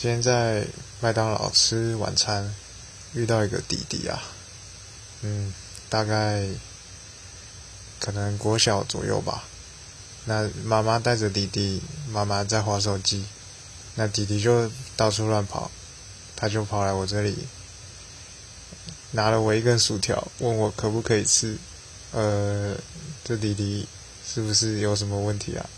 今天在麦当劳吃晚餐遇到一个弟弟啊。嗯大概可能国小左右吧。那妈妈带着弟弟妈妈在划手机那弟弟就到处乱跑。他就跑来我这里拿了我一根薯条问我可不可以吃。呃这弟弟是不是有什么问题啊？